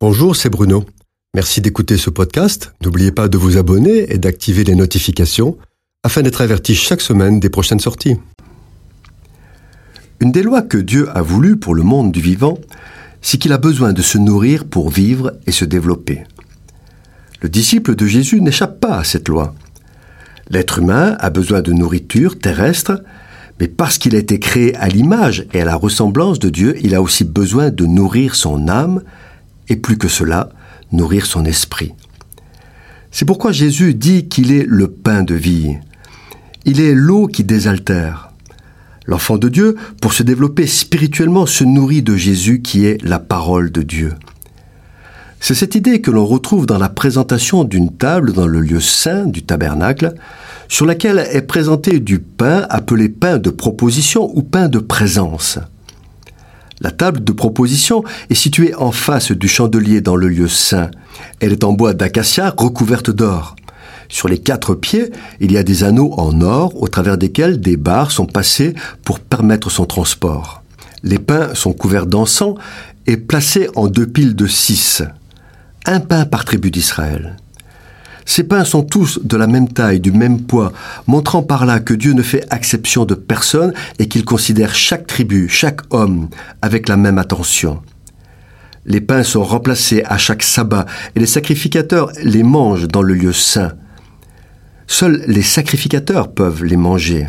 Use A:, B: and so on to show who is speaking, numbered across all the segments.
A: Bonjour, c'est Bruno. Merci d'écouter ce podcast. N'oubliez pas de vous abonner et d'activer les notifications afin d'être averti chaque semaine des prochaines sorties. Une des lois que Dieu a voulu pour le monde du vivant, c'est qu'il a besoin de se nourrir pour vivre et se développer. Le disciple de Jésus n'échappe pas à cette loi. L'être humain a besoin de nourriture terrestre, mais parce qu'il a été créé à l'image et à la ressemblance de Dieu, il a aussi besoin de nourrir son âme, et plus que cela, nourrir son esprit. C'est pourquoi Jésus dit qu'il est le pain de vie. Il est l'eau qui désaltère. L'enfant de Dieu, pour se développer spirituellement, se nourrit de Jésus qui est la parole de Dieu. C'est cette idée que l'on retrouve dans la présentation d'une table dans le lieu saint du tabernacle, sur laquelle est présenté du pain appelé pain de proposition ou pain de présence. La table de proposition est située en face du chandelier dans le lieu saint. Elle est en bois d'acacia recouverte d'or. Sur les quatre pieds, il y a des anneaux en or au travers desquels des barres sont passées pour permettre son transport. Les pains sont couverts d'encens et placés en deux piles de six. Un pain par tribu d'Israël. Ces pains sont tous de la même taille, du même poids, montrant par là que Dieu ne fait exception de personne et qu'il considère chaque tribu, chaque homme, avec la même attention. Les pains sont remplacés à chaque sabbat et les sacrificateurs les mangent dans le lieu saint. Seuls les sacrificateurs peuvent les manger.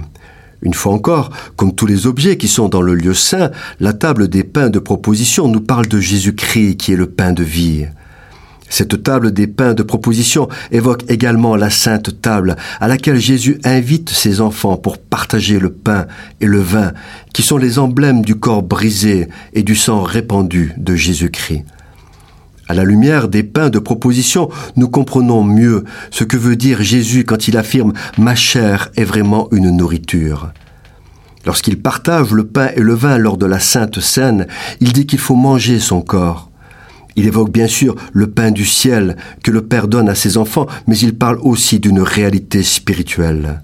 A: Une fois encore, comme tous les objets qui sont dans le lieu saint, la table des pains de proposition nous parle de Jésus-Christ qui est le pain de vie. Cette table des pains de proposition évoque également la sainte table à laquelle Jésus invite ses enfants pour partager le pain et le vin, qui sont les emblèmes du corps brisé et du sang répandu de Jésus-Christ. À la lumière des pains de proposition, nous comprenons mieux ce que veut dire Jésus quand il affirme ⁇ Ma chair est vraiment une nourriture ⁇ Lorsqu'il partage le pain et le vin lors de la Sainte Seine, il dit qu'il faut manger son corps. Il évoque bien sûr le pain du ciel que le Père donne à ses enfants, mais il parle aussi d'une réalité spirituelle.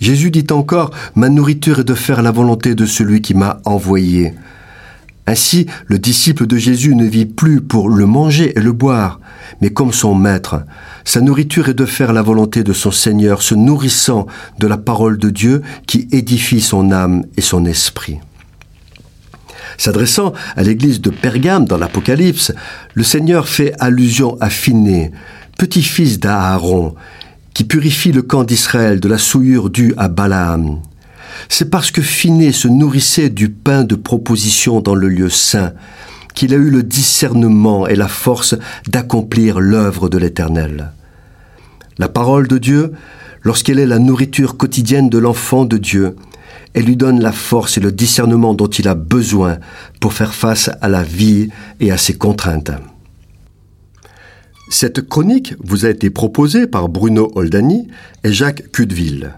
A: Jésus dit encore, Ma nourriture est de faire la volonté de celui qui m'a envoyé. Ainsi, le disciple de Jésus ne vit plus pour le manger et le boire, mais comme son maître. Sa nourriture est de faire la volonté de son Seigneur, se nourrissant de la parole de Dieu qui édifie son âme et son esprit. S'adressant à l'église de Pergame dans l'Apocalypse, le Seigneur fait allusion à Phiné, petit-fils d'Aaron, qui purifie le camp d'Israël de la souillure due à Balaam. C'est parce que Phiné se nourrissait du pain de proposition dans le lieu saint qu'il a eu le discernement et la force d'accomplir l'œuvre de l'Éternel. La parole de Dieu, lorsqu'elle est la nourriture quotidienne de l'enfant de Dieu, elle lui donne la force et le discernement dont il a besoin pour faire face à la vie et à ses contraintes. Cette chronique vous a été proposée par Bruno Oldani et Jacques Cudeville.